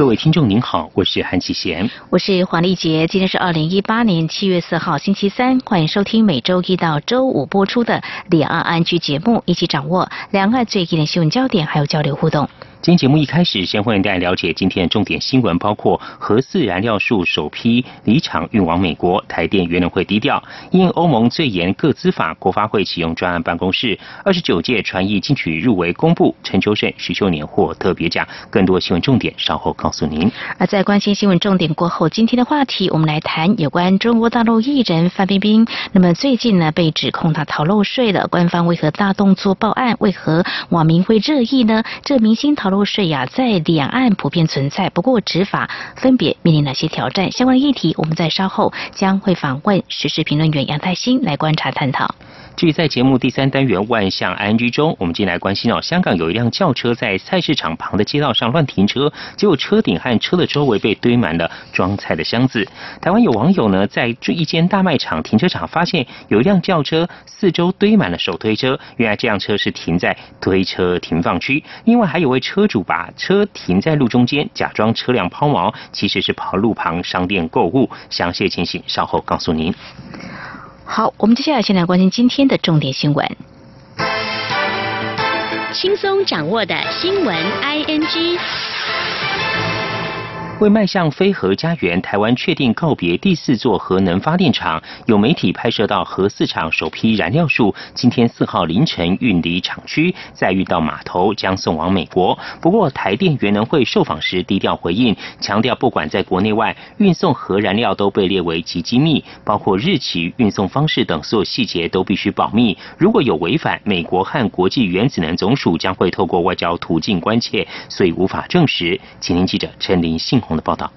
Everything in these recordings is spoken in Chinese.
各位听众您好，我是韩启贤，我是黄丽杰。今天是二零一八年七月四号星期三，欢迎收听每周一到周五播出的两岸安居节目，一起掌握两岸最近的新闻焦点，还有交流互动。今天节目一开始，先欢迎大家了解今天的重点新闻，包括核四燃料数首批离场运往美国，台电原能会低调，因欧盟最严各资法，国发会启用专案办公室，二十九届传艺金曲入围公布，陈秋盛、徐秀年获特别奖。更多新闻重点稍后告诉您。而在关心新闻重点过后，今天的话题我们来谈有关中国大陆艺人范冰冰。那么最近呢，被指控他逃漏税了，官方为何大动作报案？为何网民会热议呢？这明星逃漏税呀，在两岸普遍存在，不过执法分别面临哪些挑战？相关的议题，我们在稍后将会访问时事评论员杨泰兴来观察探讨。至于在节目第三单元万象 ING 中，我们今天来关心哦，香港有一辆轿车在菜市场旁的街道上乱停车，结果车顶和车的周围被堆满了装菜的箱子。台湾有网友呢，在这一间大卖场停车场发现有一辆轿车四周堆满了手推车，原来这辆车是停在推车停放区。另外还有位车主把车停在路中间，假装车辆抛锚，其实是跑路旁商店购物。详细情形稍后告诉您。好，我们接下来先来关心今天的重点新闻。轻松掌握的新闻 ING。为迈向非核家园，台湾确定告别第四座核能发电厂。有媒体拍摄到核四厂首批燃料数今天四号凌晨运离厂区，再运到码头，将送往美国。不过，台电原能会受访时低调回应，强调不管在国内外运送核燃料都被列为极机密，包括日期、运送方式等所有细节都必须保密。如果有违反，美国和国际原子能总署将会透过外交途径关切，所以无法证实。请听记者陈林信。的报道。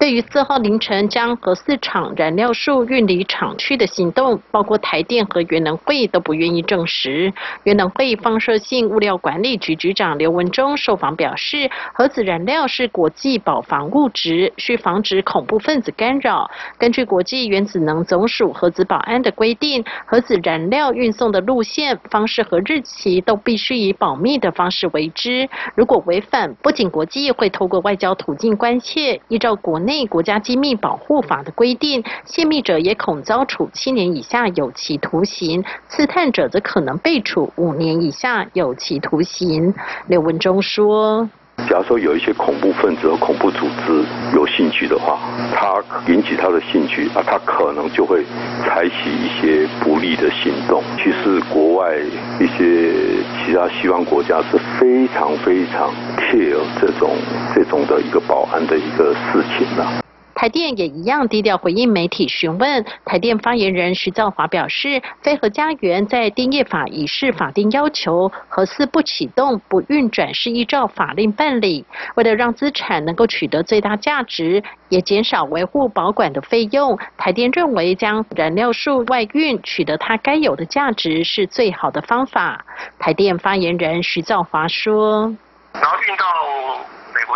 对于四号凌晨将核四厂燃料数运离厂区的行动，包括台电和原能会都不愿意证实。原能会放射性物料管理局局长刘文忠受访表示，核子燃料是国际保防物质，需防止恐怖分子干扰。根据国际原子能总署核子保安的规定，核子燃料运送的路线、方式和日期都必须以保密的方式为之。如果违反，不仅国际会透过外交途径关切，依照国内。内国家机密保护法的规定，泄密者也恐遭处七年以下有期徒刑，刺探者则可能被处五年以下有期徒刑。刘文忠说。假如说有一些恐怖分子和恐怖组织有兴趣的话，他引起他的兴趣啊，他可能就会采取一些不利的行动。其实国外一些其他西方国家是非常非常 care 这种这种的一个保安的一个事情的。台电也一样低调回应媒体询问。台电发言人徐兆华表示，飞核家园在电业法已是法定要求，核四不启动、不运转是依照法令办理。为了让资产能够取得最大价值，也减少维护保管的费用，台电认为将燃料数外运，取得它该有的价值是最好的方法。台电发言人徐兆华说：“然后运到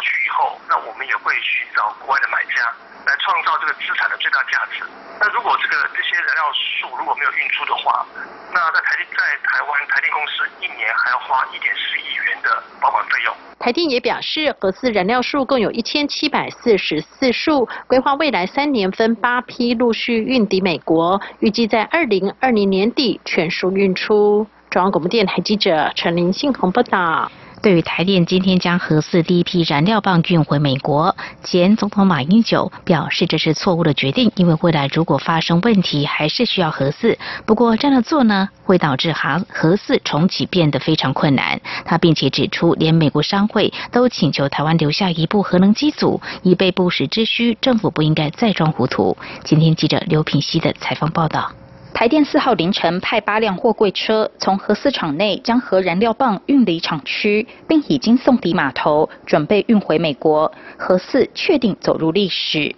去以后，那我们也会寻找国外的买家。”来创造这个资产的最大价值。那如果这个这些燃料数如果没有运出的话，那在台在台湾台电公司一年还要花一点四亿元的保管费用。台电也表示，核四燃料数共有一千七百四十四束，规划未来三年分八批陆续运抵美国，预计在二零二零年底全数运出。中央广播电台记者陈林信鸿报道。对于台电今天将核四第一批燃料棒运回美国，前总统马英九表示这是错误的决定，因为未来如果发生问题，还是需要核四。不过这样做呢，会导致核核四重启变得非常困难。他并且指出，连美国商会都请求台湾留下一部核能机组，以备不时之需。政府不应该再装糊涂。今天记者刘品熙的采访报道。台电四号凌晨派八辆货柜车从核四厂内将核燃料棒运离厂区，并已经送抵码头，准备运回美国。核四确定走入历史。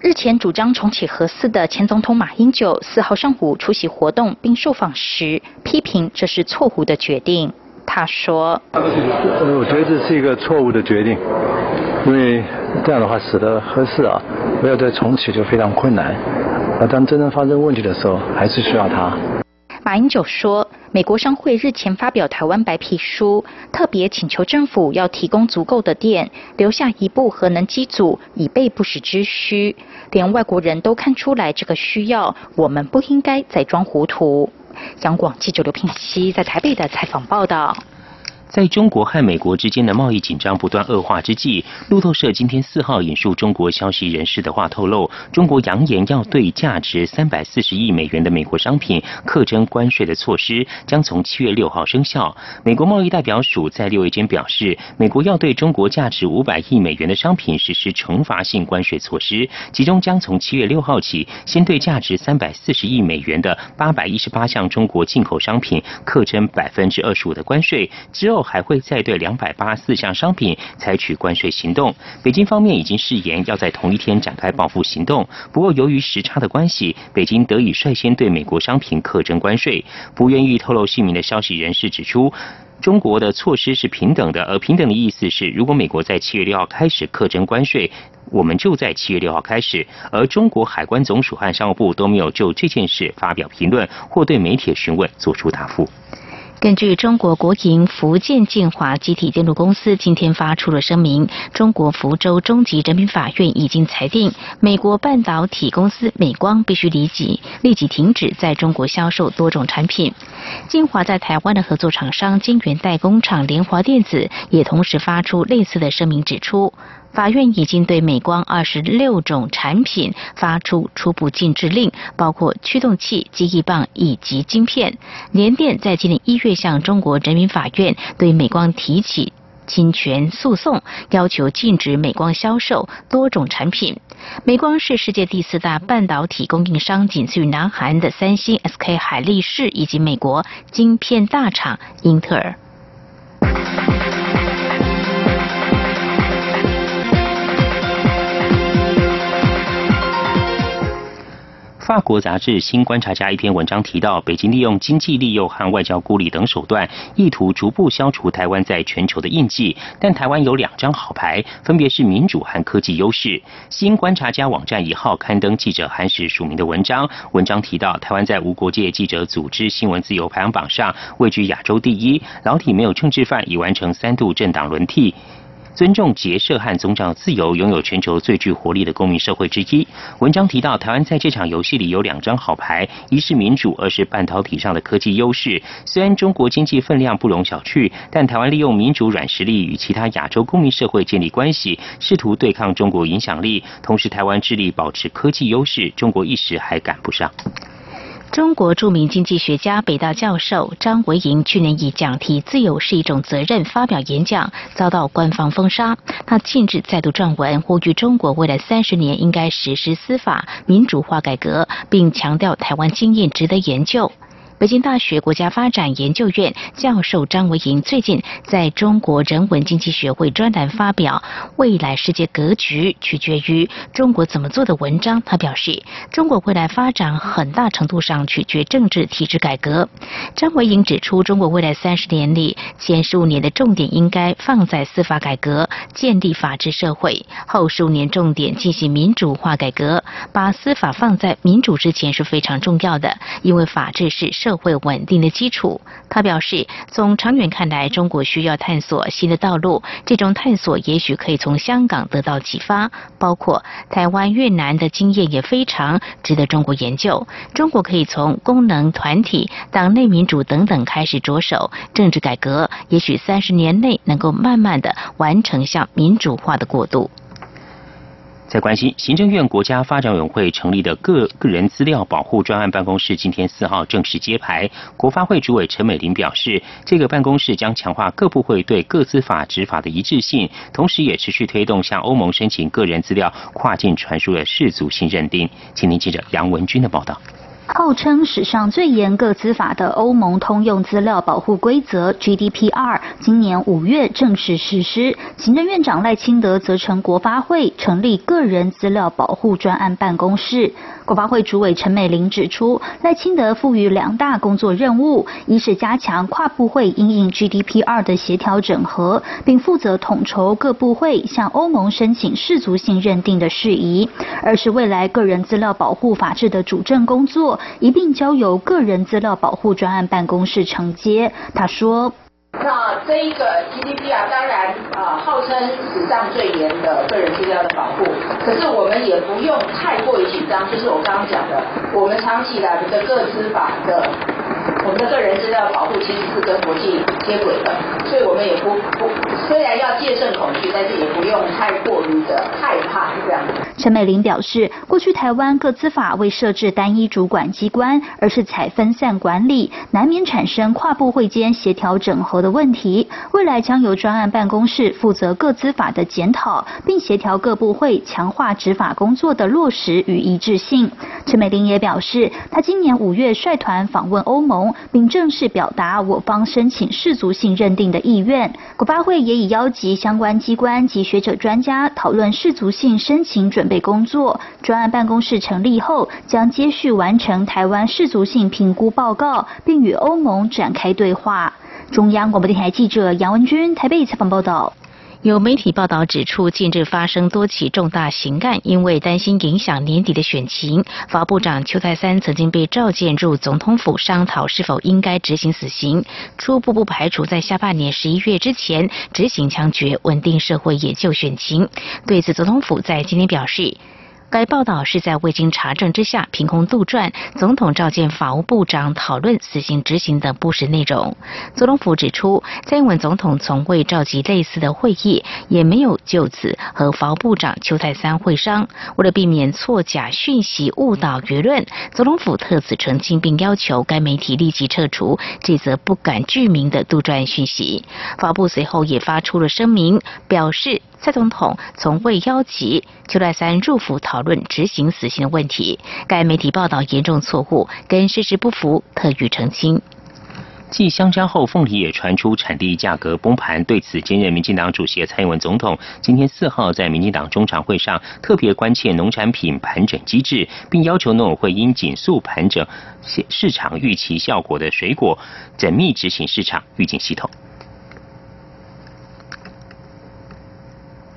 日前主张重启核四的前总统马英九四号上午出席活动并受访时，批评这是错误的决定。他说：“呃，我觉得这是一个错误的决定，因为这样的话使得合适啊，不要再重启就非常困难。而当真正发生问题的时候，还是需要它。”马英九说，美国商会日前发表台湾白皮书，特别请求政府要提供足够的电，留下一部核能机组，以备不时之需。连外国人都看出来这个需要，我们不应该再装糊涂。香广记者刘品熙在台北的采访报道。在中国和美国之间的贸易紧张不断恶化之际，路透社今天四号引述中国消息人士的话透露，中国扬言要对价值三百四十亿美元的美国商品课征关税的措施将从七月六号生效。美国贸易代表署在六月间表示，美国要对中国价值五百亿美元的商品实施惩罚性关税措施，其中将从七月六号起，先对价值三百四十亿美元的八百一十八项中国进口商品课征百分之二十五的关税，之后。后还会再对两百八十四项商品采取关税行动。北京方面已经誓言要在同一天展开报复行动。不过由于时差的关系，北京得以率先对美国商品课征关税。不愿意透露姓名的消息人士指出，中国的措施是平等的，而平等的意思是，如果美国在七月六号开始课征关税，我们就在七月六号开始。而中国海关总署和商务部都没有就这件事发表评论或对媒体询问做出答复。根据中国国营福建晋华集体建筑公司今天发出了声明，中国福州中级人民法院已经裁定，美国半导体公司美光必须立即立即停止在中国销售多种产品。晋华在台湾的合作厂商晶圆代工厂联华电子也同时发出类似的声明，指出。法院已经对美光二十六种产品发出初步禁制令，包括驱动器、记忆棒以及晶片。联电在今年一月向中国人民法院对美光提起侵权诉讼，要求禁止美光销售多种产品。美光是世界第四大半导体供应商，仅次于南韩的三星、SK 海力士以及美国晶片大厂英特尔。法国杂志《新观察家》一篇文章提到，北京利用经济利诱和外交孤立等手段，意图逐步消除台湾在全球的印记。但台湾有两张好牌，分别是民主和科技优势。《新观察家》网站一号刊登记者韩石署名的文章，文章提到，台湾在无国界记者组织新闻自由排行榜上位居亚洲第一，老体没有政治犯，已完成三度政党轮替。尊重结社和宗教自由，拥有全球最具活力的公民社会之一。文章提到，台湾在这场游戏里有两张好牌，一是民主，二是半导体上的科技优势。虽然中国经济分量不容小觑，但台湾利用民主软实力与其他亚洲公民社会建立关系，试图对抗中国影响力。同时，台湾致力保持科技优势，中国一时还赶不上。中国著名经济学家、北大教授张维迎去年以讲题“自由是一种责任”发表演讲，遭到官方封杀。他近日再度撰文，呼吁中国未来三十年应该实施司法民主化改革，并强调台湾经验值得研究。北京大学国家发展研究院教授张维迎最近在中国人文经济学会专栏发表《未来世界格局取决于中国怎么做》的文章。他表示，中国未来发展很大程度上取决政治体制改革。张维迎指出，中国未来三十年里，前十五年的重点应该放在司法改革，建立法治社会；后十五年重点进行民主化改革。把司法放在民主之前是非常重要的，因为法治是。社会稳定的基础。他表示，从长远看来，中国需要探索新的道路。这种探索也许可以从香港得到启发，包括台湾、越南的经验也非常值得中国研究。中国可以从功能团体、党内民主等等开始着手政治改革，也许三十年内能够慢慢的完成向民主化的过渡。在关心，行政院国家发展委员会成立的个个人资料保护专案办公室今天四号正式揭牌。国发会主委陈美玲表示，这个办公室将强化各部会对各司法执法的一致性，同时也持续推动向欧盟申请个人资料跨境传输的世族性认定。请您记者杨文军的报道。号称史上最严格司法的欧盟通用资料保护规则 GDPR，今年五月正式实施。行政院长赖清德则成国发会成立个人资料保护专案办公室。国发会主委陈美玲指出，赖清德赋予两大工作任务：一是加强跨部会因应 GDPR 的协调整合，并负责统筹各部会向欧盟申请世足性认定的事宜；二是未来个人资料保护法制的主政工作一并交由个人资料保护专案办公室承接。他说。那这一个 GDPR 当然啊，号称史上最严的个人资料的保护，可是我们也不用太过于紧张。就是我刚刚讲的，我们长期来的个资法的。我们的个人资料保护其实是跟国际接轨的，所以我们也不不虽然要戒慎恐惧，但是也不用太过于的害怕这样。陈美玲表示，过去台湾各资法未设置单一主管机关，而是采分散管理，难免产生跨部会间协调整合的问题。未来将由专案办公室负责各资法的检讨，并协调各部会强化执法工作的落实与一致性。陈美玲也表示，她今年五月率团访问欧盟。并正式表达我方申请世足性认定的意愿。国发会也已邀集相关机关及学者专家讨论世足性申请准备工作。专案办公室成立后，将接续完成台湾世足性评估报告，并与欧盟展开对话。中央广播电台记者杨文君台北采访报道。有媒体报道指出，近日发生多起重大刑案，因为担心影响年底的选情，法部长邱泰三曾经被召见入总统府商讨是否应该执行死刑，初步不排除在下半年十一月之前执行枪决，稳定社会也就选情。对此，总统府在今天表示。该报道是在未经查证之下凭空杜撰，总统召见法务部长讨论死刑执行等不实内容。总统府指出，蔡英文总统从未召集类似的会议，也没有就此和法务部长邱泰三会商。为了避免错假讯息误导舆论，总统府特此澄清，并要求该媒体立即撤除这则不敢具名的杜撰讯息。法部随后也发出了声明，表示。蔡总统从未邀集邱泰三入府讨论执行死刑的问题，该媒体报道严重错误，跟事实不符，特予澄清。继香蕉后，凤梨也传出产地价格崩盘。对此，兼任民进党主席的蔡英文总统今天四号在民进党中常会上特别关切农产品盘整机制，并要求农委会应紧速盘整市场预期效果的水果，缜密执行市场预警系统。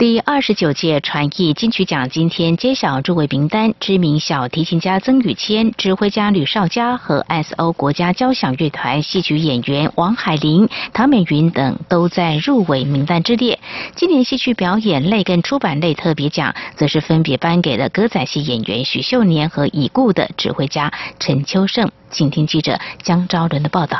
第二十九届传艺金曲奖今天揭晓入围名单，知名小提琴家曾宇谦、指挥家吕绍佳和 S.O 国家交响乐团戏曲演员王海玲、唐美云等都在入围名单之列。今年戏曲表演类跟出版类特别奖，则是分别颁给了歌仔戏演员许秀年和已故的指挥家陈秋盛。请听记者江昭伦的报道。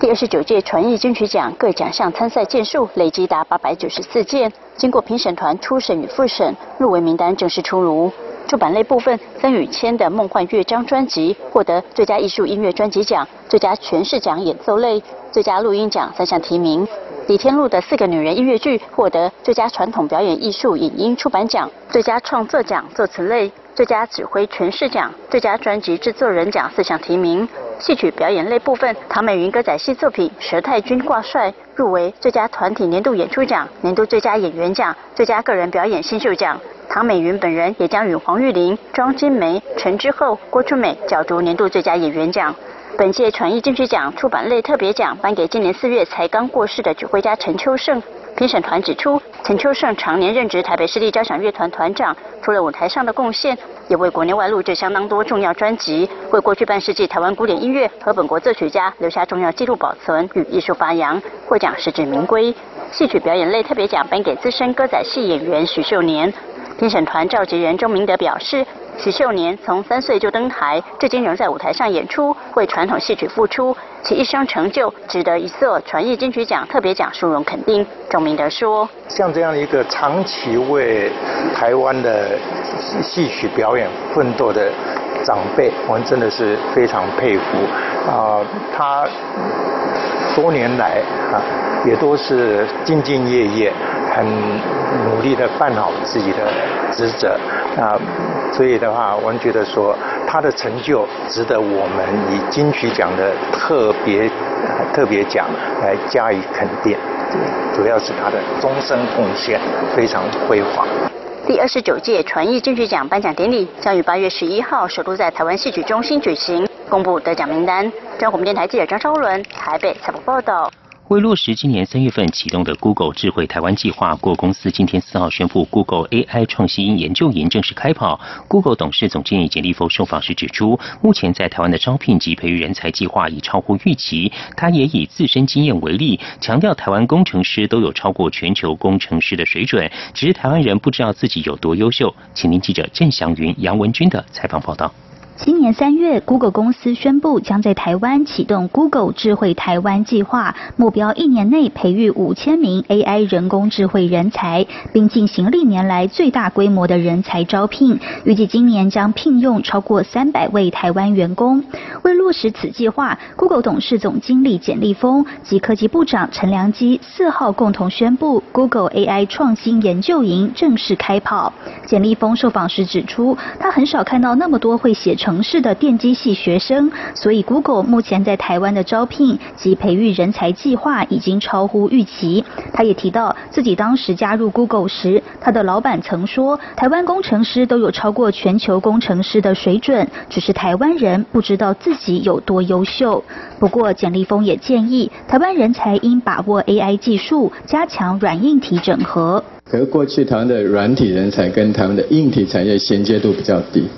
第二十九届传艺金曲奖各奖项参赛件数累计达八百九十四件，经过评审团初审与复审，入围名单正式出炉。出版类部分，曾宇谦的《梦幻乐章》专辑获得最佳艺术音乐专辑奖、最佳诠释奖演奏类、最佳录音奖三项提名。李天禄的《四个女人》音乐剧获得最佳传统表演艺术影音出版奖、最佳创作奖作词类、最佳指挥诠释奖、最佳专辑制作人奖四项提名。戏曲表演类部分，唐美云歌仔戏作品《佘太君挂帅》入围最佳团体年度演出奖、年度最佳演员奖、最佳个人表演新秀奖。唐美云本人也将与黄玉玲、庄金梅、陈之后、郭春美角逐年度最佳演员奖。本届传艺金曲奖出版类特别奖颁给今年四月才刚过世的指挥家陈秋盛。评审团指出，陈秋盛常年任职台北市立交响乐团团长，除了舞台上的贡献，也为国内外录制相当多重要专辑，为过去半世纪台湾古典音乐和本国作曲家留下重要记录保存与艺术发扬。获奖实至名归。戏曲表演类特别奖颁给资深歌仔戏演员许秀年。评审团召集人钟明德表示。许秀年从三岁就登台，至今仍在舞台上演出，为传统戏曲付出，其一生成就值得一座传艺金曲奖特别奖殊荣肯定。钟明德说：“像这样一个长期为台湾的戏曲表演奋斗的长辈，我们真的是非常佩服啊！他多年来啊，也都是兢兢业业，很努力的办好自己的职责啊。”所以的话，我们觉得说他的成就值得我们以金曲奖的特别特别奖来加以肯定。主要是他的终身贡献非常辉煌。第二十九届传艺金曲奖颁奖典礼将于八月十一号首都在台湾戏曲中心举行，公布得奖名单。中央广播电台记者张超伦台北采访报道。为落实今年三月份启动的 Google 智慧台湾计划，Google 公司今天四号宣布，Google AI 创新研究营正式开跑。Google 董事总经理简立峰受访时指出，目前在台湾的招聘及培育人才计划已超乎预期。他也以自身经验为例，强调台湾工程师都有超过全球工程师的水准，只是台湾人不知道自己有多优秀。请听记者郑祥云、杨文军的采访报道。今年三月，Google 公司宣布将在台湾启动 Google 智慧台湾计划，目标一年内培育五千名 AI 人工智慧人才，并进行历年来最大规模的人才招聘。预计今年将聘用超过三百位台湾员工。为落实此计划，Google 董事总经理简立峰及科技部长陈良基四号共同宣布，Google AI 创新研究营正式开跑。简立峰受访时指出，他很少看到那么多会写。城市的电机系学生，所以 Google 目前在台湾的招聘及培育人才计划已经超乎预期。他也提到，自己当时加入 Google 时，他的老板曾说，台湾工程师都有超过全球工程师的水准，只是台湾人不知道自己有多优秀。不过，简立峰也建议，台湾人才应把握 AI 技术，加强软硬体整合。可过去台湾的软体人才跟台湾的硬体产业衔接度比较低。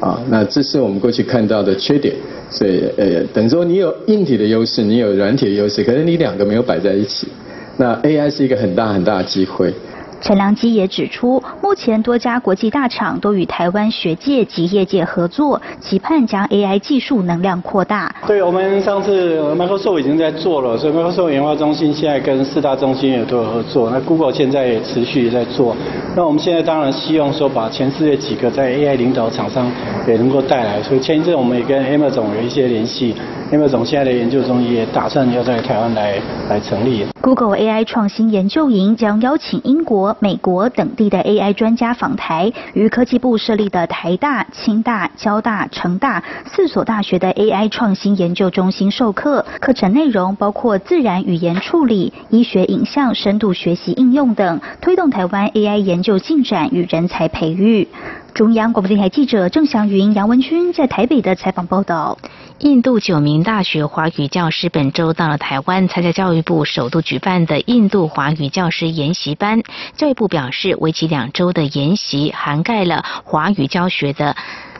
啊，那这是我们过去看到的缺点，所以呃，等于说你有硬体的优势，你有软体的优势，可是你两个没有摆在一起，那 AI 是一个很大很大的机会。陈良基也指出，目前多家国际大厂都与台湾学界及业界合作，期盼将 AI 技术能量扩大。对我们上次 Microsoft 已经在做了，所以 Microsoft 研发中心现在跟四大中心也都有合作。那 Google 现在也持续在做。那我们现在当然希望说，把全世界几个在 AI 领导厂商也能够带来。所以前一阵我们也跟 Emma 总有一些联系，Emma 总现在的研究中心也打算要在台湾来来成立。Google AI 创新研究营将邀请英国。美国等地的 AI 专家访台，与科技部设立的台大、清大、交大、成大四所大学的 AI 创新研究中心授课。课程内容包括自然语言处理、医学影像深度学习应用等，推动台湾 AI 研究进展与人才培育。中央广播电台记者郑祥云、杨文君在台北的采访报道。印度九名大学华语教师本周到了台湾，参加教育部首度举办的印度华语教师研习班。教育部表示，为期两周的研习涵盖了华语教学的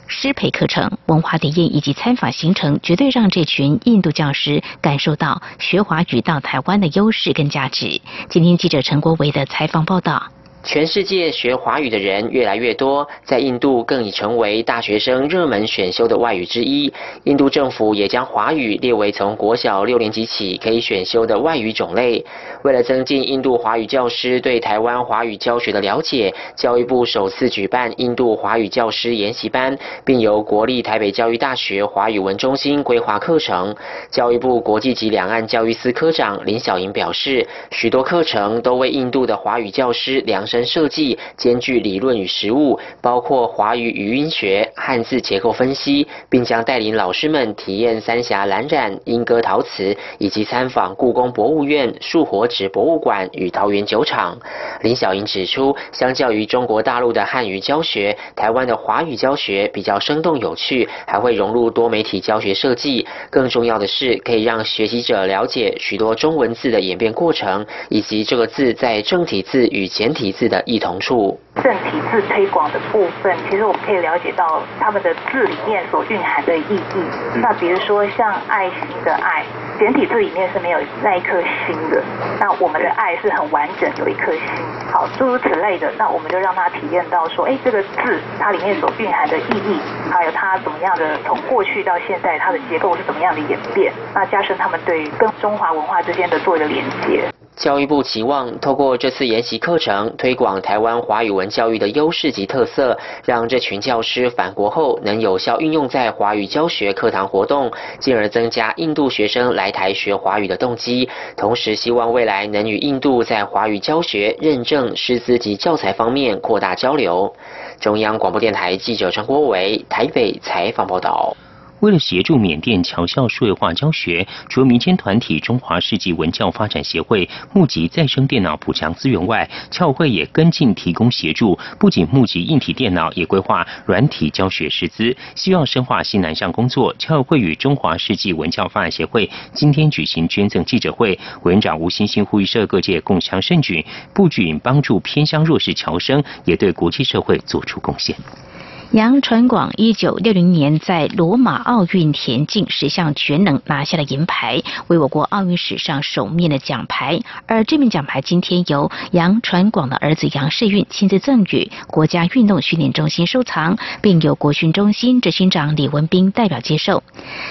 师培课程、文化体验以及参访行程，绝对让这群印度教师感受到学华语到台湾的优势跟价值。今天记者陈国维的采访报道。全世界学华语的人越来越多，在印度更已成为大学生热门选修的外语之一。印度政府也将华语列为从国小六年级起可以选修的外语种类。为了增进印度华语教师对台湾华语教学的了解，教育部首次举办印度华语教师研习班，并由国立台北教育大学华语文中心规划课程。教育部国际及两岸教育司科长林小莹表示，许多课程都为印度的华语教师量身。设计兼具理论与实务，包括华语语音学、汉字结构分析，并将带领老师们体验三峡蓝染、莺歌陶瓷，以及参访故宫博物院、树火纸博物馆与桃园酒厂。林小莹指出，相较于中国大陆的汉语教学，台湾的华语教学比较生动有趣，还会融入多媒体教学设计。更重要的是，可以让学习者了解许多中文字的演变过程，以及这个字在正体字与简体字。的异同处。正体字推广的部分，其实我们可以了解到他们的字里面所蕴含的意义。那比如说像爱心的爱，简体字里面是没有那一颗心的。那我们的爱是很完整，有一颗心。好，诸如此类的，那我们就让他体验到说，哎，这个字它里面所蕴含的意义，还有它怎么样的从过去到现在它的结构是怎么样的演变，那加深他们对跟中华文化之间的做一个连接。教育部期望透过这次研习课程，推广台湾华语文教育的优势及特色，让这群教师返国后能有效运用在华语教学课堂活动，进而增加印度学生来台学华语的动机。同时，希望未来能与印度在华语教学、认证、师资及教材方面扩大交流。中央广播电台记者陈国伟台北采访报道。为了协助缅甸侨校数位化教学，除民间团体中华世纪文教发展协会募集再生电脑补强资源外，侨会也跟进提供协助，不仅募集硬体电脑，也规划软体教学师资，希望深化西南向工作。侨会与中华世纪文教发展协会今天举行捐赠记者会，委员长吴欣欣呼吁社各界共襄盛举，不仅帮助偏乡弱势侨生，也对国际社会做出贡献。杨传广一九六零年在罗马奥运田径十项全能拿下了银牌，为我国奥运史上首面的奖牌。而这面奖牌今天由杨传广的儿子杨世运亲自赠予国家运动训练中心收藏，并由国训中心执行长李文斌代表接受。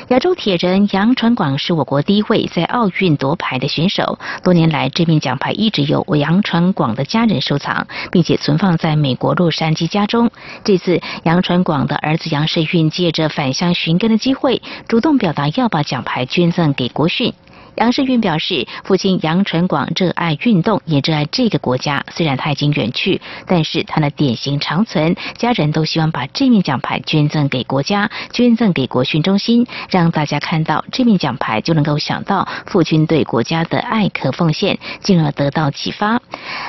亚洲铁人杨传广是我国第一位在奥运夺牌的选手。多年来，这面奖牌一直由杨传广的家人收藏，并且存放在美国洛杉矶家中。这次。杨传广的儿子杨世运借着返乡寻根的机会，主动表达要把奖牌捐赠给国训。杨世运表示，父亲杨传广热爱运动，也热爱这个国家。虽然他已经远去，但是他的典型长存。家人都希望把这面奖牌捐赠给国家，捐赠给国训中心，让大家看到这面奖牌就能够想到父亲对国家的爱和奉献，进而得到启发。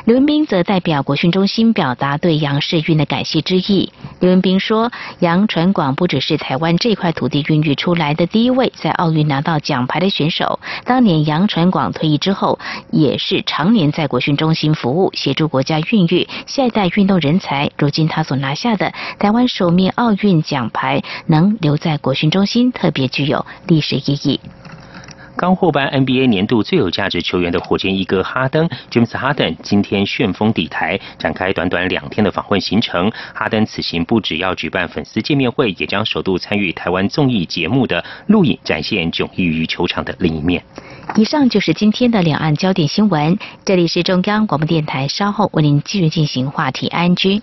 刘文斌则代表国训中心表达对杨世运的感谢之意。刘文斌说，杨传广不只是台湾这块土地孕育出来的第一位在奥运拿到奖牌的选手。当当年杨传广退役之后，也是常年在国训中心服务，协助国家孕育下一代运动人才。如今他所拿下的台湾首面奥运奖牌，能留在国训中心，特别具有历史意义。刚获颁 NBA 年度最有价值球员的火箭一哥哈登 James Harden 今天旋风抵台，展开短短两天的访问行程。哈登此行不只要举办粉丝见面会，也将首度参与台湾综艺节目的录影，展现迥异于球场的另一面。以上就是今天的两岸焦点新闻，这里是中央广播电台，稍后为您继续进行话题 ING。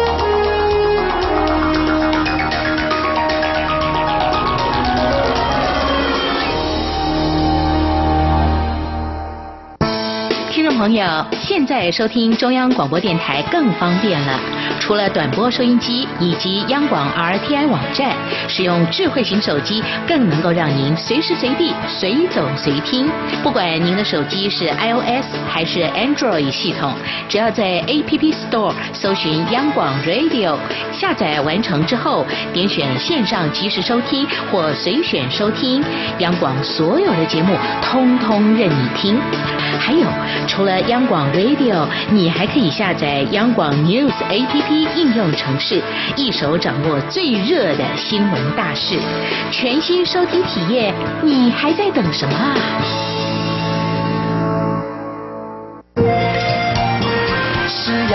朋友，现在收听中央广播电台更方便了。除了短波收音机以及央广 RTI 网站，使用智慧型手机更能够让您随时随地、随走随听。不管您的手机是 iOS 还是 Android 系统，只要在 App Store 搜寻央广 Radio，下载完成之后，点选线上即时收听或随选收听，央广所有的节目通通任你听。还有，除了央广 Radio，你还可以下载央广 News APP 应用程式，一手掌握最热的新闻大事，全新收听体验，你还在等什么啊？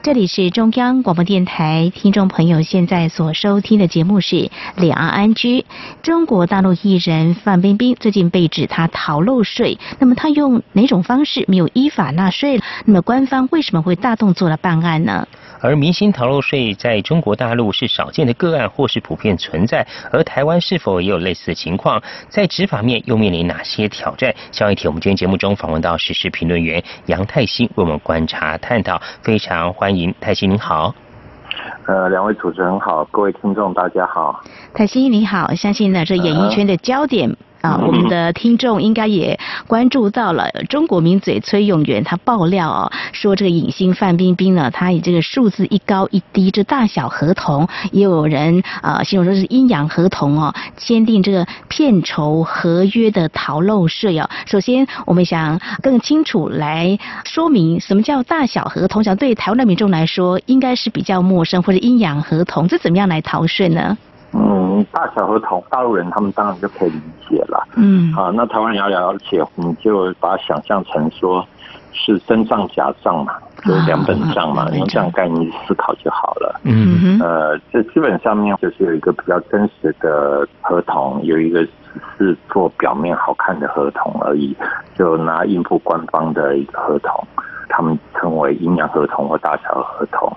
这里是中央广播电台，听众朋友现在所收听的节目是《两岸安居》。中国大陆艺人范冰冰最近被指她逃漏税，那么她用哪种方式没有依法纳税？那么官方为什么会大动作的办案呢？而明星逃漏税在中国大陆是少见的个案，或是普遍存在？而台湾是否也有类似的情况？在执法面又面临哪些挑战？下一题，我们今天节目中访问到时事评论员杨泰兴，为我们观察探讨。非常欢迎泰兴，您好。呃，两位主持人好，各位听众大家好。泰兴你好，相信呢这演艺圈的焦点。啊，我们的听众应该也关注到了中国名嘴崔永元，他爆料哦，说这个影星范冰冰呢，她以这个数字一高一低这大小合同，也有人啊形容说是阴阳合同哦，签订这个片酬合约的逃漏税哦。首先，我们想更清楚来说明什么叫大小合同，想对台湾的民众来说应该是比较陌生，或者阴阳合同，这怎么样来逃税呢？嗯，大小合同，大陆人他们当然就可以理解了。嗯，啊，那台湾人要了解，你就把它想象成说是真账假账嘛，就是两本账嘛，用这样概念思考就好了。嗯。呃，这基本上面就是有一个比较真实的合同，有一个只是做表面好看的合同而已，就拿应付官方的一个合同，他们称为阴阳合同或大小合同。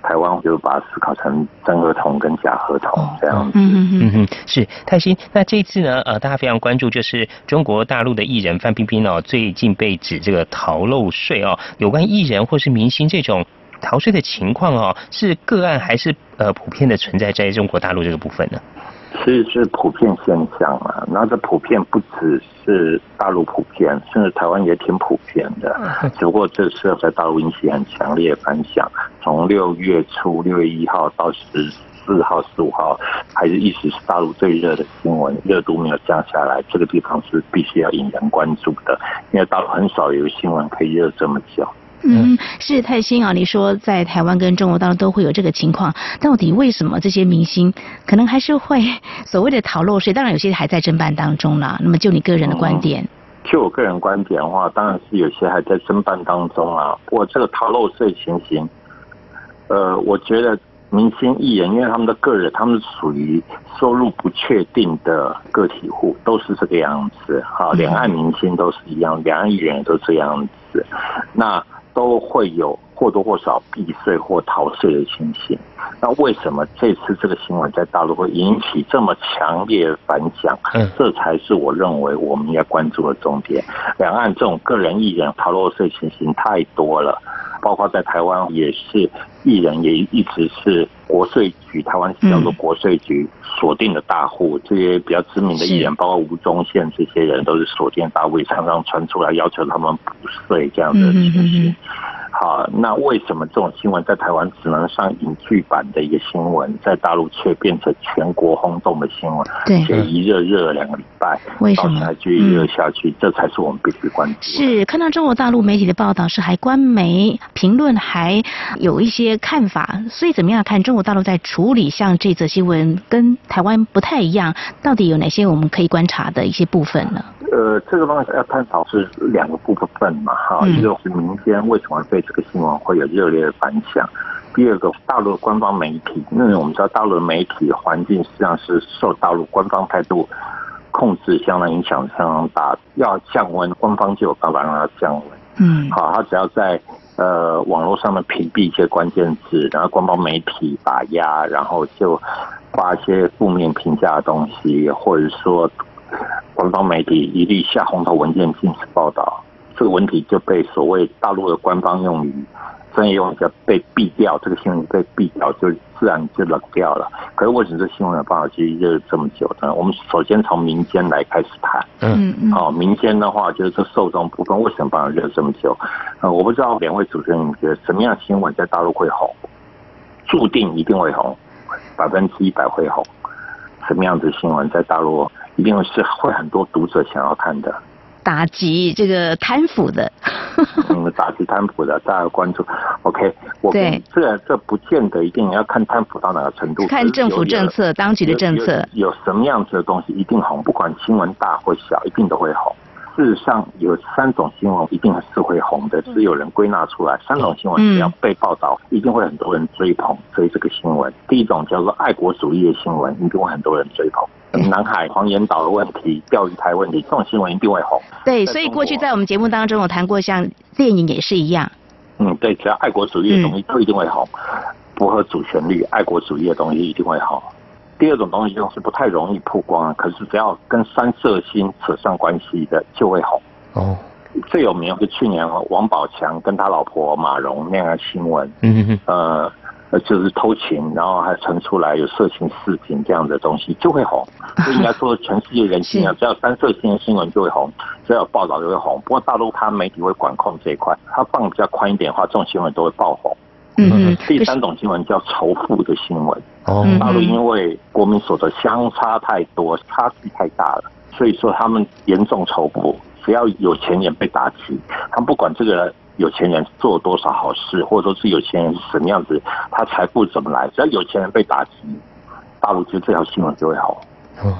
台湾就把它思考成真合同跟假合同这样子。嗯嗯嗯，是泰兴。那这次呢，呃，大家非常关注，就是中国大陆的艺人范冰冰哦，最近被指这个逃漏税哦。有关艺人或是明星这种逃税的情况哦，是个案还是呃普遍的存在在中国大陆这个部分呢？其实是普遍现象嘛，那这普遍不只是大陆普遍，甚至台湾也挺普遍的。只不过这次在大陆引起很强烈的反响，从六月初六月一号到十四号、十五号，还是一直是大陆最热的新闻，热度没有降下来。这个地方是必须要引人关注的，因为大陆很少有新闻可以热这么久。嗯，是泰兴啊！你说在台湾跟中国大陆都会有这个情况，到底为什么这些明星可能还是会所谓的逃漏税？当然有些还在侦办当中啦。那么就你个人的观点，就我个人观点的话，当然是有些还在侦办当中啊。不过这个逃漏税情形，呃，我觉得明星艺人，因为他们的个人，他们属于收入不确定的个体户，都是这个样子。好，两岸明星都是一样，两岸艺人都这样子。那都会有或多或少避税或逃税的情形。那为什么这次这个新闻在大陆会引起这么强烈反响？嗯，这才是我认为我们应该关注的重点。两岸这种个人艺人逃漏税情形太多了，包括在台湾也是，艺人也一直是国税局台湾叫做国税局锁定的大户。这些比较知名的艺人，包括吴宗宪这些人，都是锁定大户，常常传出来要求他们补税这样的情形。好，那为什么这种新闻在台湾只能上影剧版的一个新闻，在大陆却变成全国轰动的新闻？对，且一热热了两个礼拜，为什么还继续热下去？这才是我们必须关注。是看到中国大陆媒体的报道，是还官媒评论还有一些看法，所以怎么样看中国大陆在处理像这则新闻跟台湾不太一样？到底有哪些我们可以观察的一些部分呢？呃，这个东西要探讨是两个部分嘛，哈，一个是民间为什么对这个新闻会有热烈的反响。第二个，大陆官方媒体，因为我们知道大陆的媒体环境实际上是受大陆官方态度控制相当影响相当大，要降温，官方就有办法让它降温。嗯，好，他只要在呃网络上面屏蔽一些关键字，然后官方媒体打压，然后就发一些负面评价的东西，或者说官方媒体一律下红头文件禁止报道，这个问题就被所谓大陆的官方用语。专业用叫被毙掉，这个新闻被毙掉，就自然就冷掉了。可是为什么这新闻的报道其实就是这么久呢？我们首先从民间来开始谈。嗯嗯。哦，民间的话就是这受众部分为什么报道热这么久？呃，我不知道两位主持人你觉得什么样的新闻在大陆会红？注定一定会红，百分之一百会红。什么样子新闻在大陆一定是会很多读者想要看的？打击这个贪腐的，嗯，打击贪腐的，大家关注。OK，我对这这不见得一定要看贪腐到哪个程度，看政府政策、当局的政策，有什么样子的东西一定红，不管新闻大或小，一定都会红。事实上，有三种新闻一定是会红的，是有人归纳出来，三种新闻只要被报道，一定会很多人追捧追这个新闻。第一种叫做爱国主义的新闻，一定会很多人追捧。南海黄岩岛的问题、钓鱼台问题，这种新闻一定会红。对，所以过去在我们节目当中，我谈过，像电影也是一样。嗯，对，只要爱国主义的东西都一定会红，符合主旋律、爱国主义的东西一定会红。第二种东西就是不太容易曝光，可是只要跟三色星扯上关系的就会红。哦，最有名是去年王宝强跟他老婆马蓉那样的新闻。嗯哼，呃。呃，就是偷情，然后还传出来有色情视频这样的东西，就会红。就应该说，全世界人心啊，只要三色性的新闻就会红，只要有报道就会红。不过大陆它媒体会管控这一块，它放比较宽一点的话，这种新闻都会爆红。嗯第三种新闻叫仇富的新闻。哦。大陆因为国民所得相差太多，差距太大了，所以说他们严重仇富。只要有钱人被打击，他们不管这个。有钱人做多少好事，或者说是有钱人是什么样子，他财富怎么来？只要有钱人被打击，大陆就这条新闻就会好。嗯，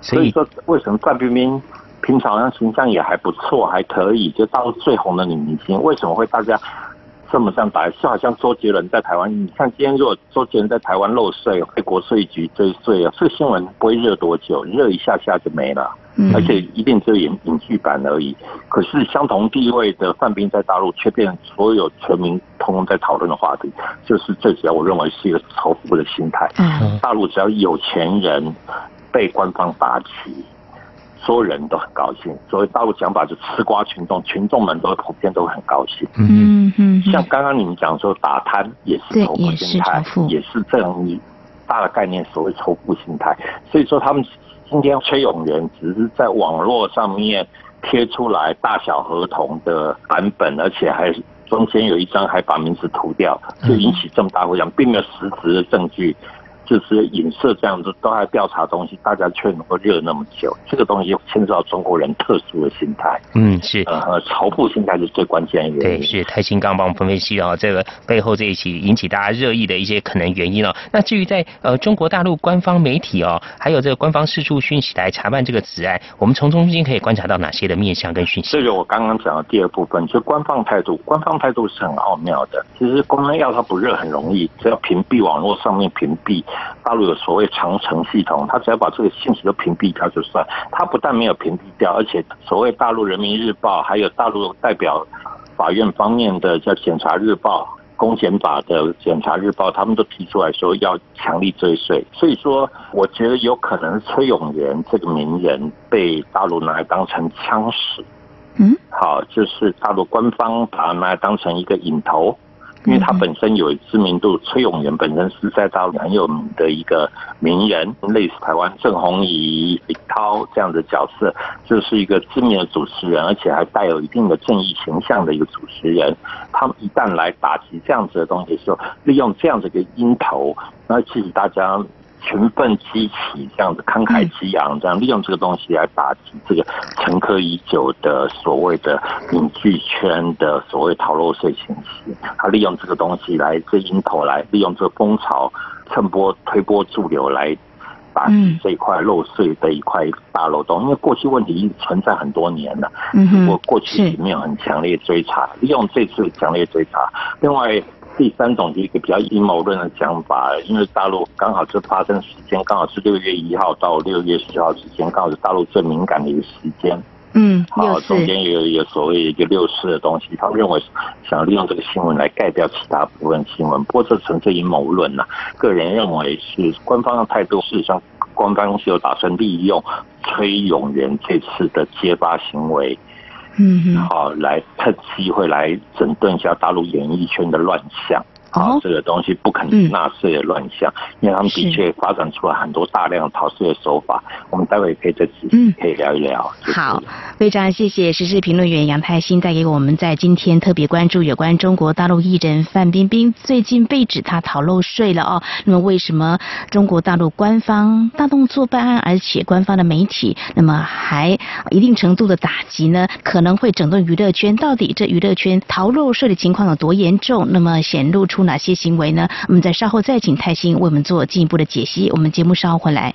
所以说为什么范冰冰平常像形象也还不错，还可以，就大陆最红的女明星，为什么会大家这么这样打？就好像周杰伦在台湾，你看今天如果周杰伦在台湾漏税，被国税局追税啊，这个新闻不会热多久，热一下下就没了。而且一定只有影影剧版而已。可是相同地位的范冰在大陆却变所有全民通通在讨论的话题，就是最主要我认为是一个仇富的心态。大陆只要有钱人被官方打击，所有人都很高兴。所以大陆讲法就吃瓜群众，群众们都普遍都很高兴。嗯嗯。像刚刚你们讲说打贪也是仇富心态，也是这样一大的概念，所谓仇富心态。所以说他们。今天崔永元只是在网络上面贴出来大小合同的版本，而且还中间有一张还把名字涂掉，就引起这么大回响，并没有实质的证据。就是影射这样子，都还调查东西，大家却能够热那么久，这个东西牵涉到中国人特殊的心态。嗯，是呃，仇富心态是最关键的原因。对，是泰兴刚帮我们分析哦，这个背后这一起引起大家热议的一些可能原因哦。那至于在呃中国大陆官方媒体哦，还有这个官方四处讯息来查办这个此案，我们从中间可以观察到哪些的面向跟讯息？这个我刚刚讲的第二部分，就官方态度，官方态度是很奥妙的。其实公安要它不热很容易，只要屏蔽网络上面屏蔽。大陆有所谓长城系统，他只要把这个信息都屏蔽掉就算。他不但没有屏蔽掉，而且所谓大陆人民日报，还有大陆代表法院方面的叫检察日报、公检法的检察日报，他们都提出来说要强力追税。所以说，我觉得有可能崔永元这个名人被大陆拿来当成枪使。嗯，好，就是大陆官方把他拿来当成一个引头。因为他本身有知名度，崔永元本身是在大陆很有名的一个名人，类似台湾郑红怡、李涛这样的角色，就是一个知名的主持人，而且还带有一定的正义形象的一个主持人。他们一旦来打击这样子的东西的时候，利用这样子一个音头，那其实大家。群奋激起，这样子慷慨激昂，这样利用这个东西来打击这个沉疴已久的所谓的影剧圈的所谓逃漏税信息。他利用这个东西来这阴头来利用这个风潮，趁波推波助流来打击这一块漏税的一块大漏洞。因为过去问题存在很多年了，嗯，我过去没有很强烈追查，利用这次强烈追查，另外。第三种就一个比较阴谋论的讲法，因为大陆刚好是发生时间刚好是六月一号到六月十号之间，刚好是大陆最敏感的一个时间。嗯，好，中间有有所谓一个六四的东西，他认为想利用这个新闻来盖掉其他部分新闻，不过这纯粹阴谋论呐。个人认为是官方的态度，事实上官方是有打算利用崔永元这次的揭发行为。嗯，好，来趁机会来整顿一下大陆演艺圈的乱象。啊，这个东西不肯纳税的乱象，因为他们的确发展出了很多大量逃税的手法。我们待会可以再仔细可以聊一聊。好，非常谢谢时事评论员杨泰新带给我们在今天特别关注有关中国大陆艺人范冰冰最近被指她逃漏税了哦。那么为什么中国大陆官方大动作办案，而且官方的媒体那么还一定程度的打击呢？可能会整顿娱乐圈，到底这娱乐圈逃漏税的情况有多严重？那么显露出。哪些行为呢？我们在稍后再请泰兴为我们做进一步的解析。我们节目稍后回来。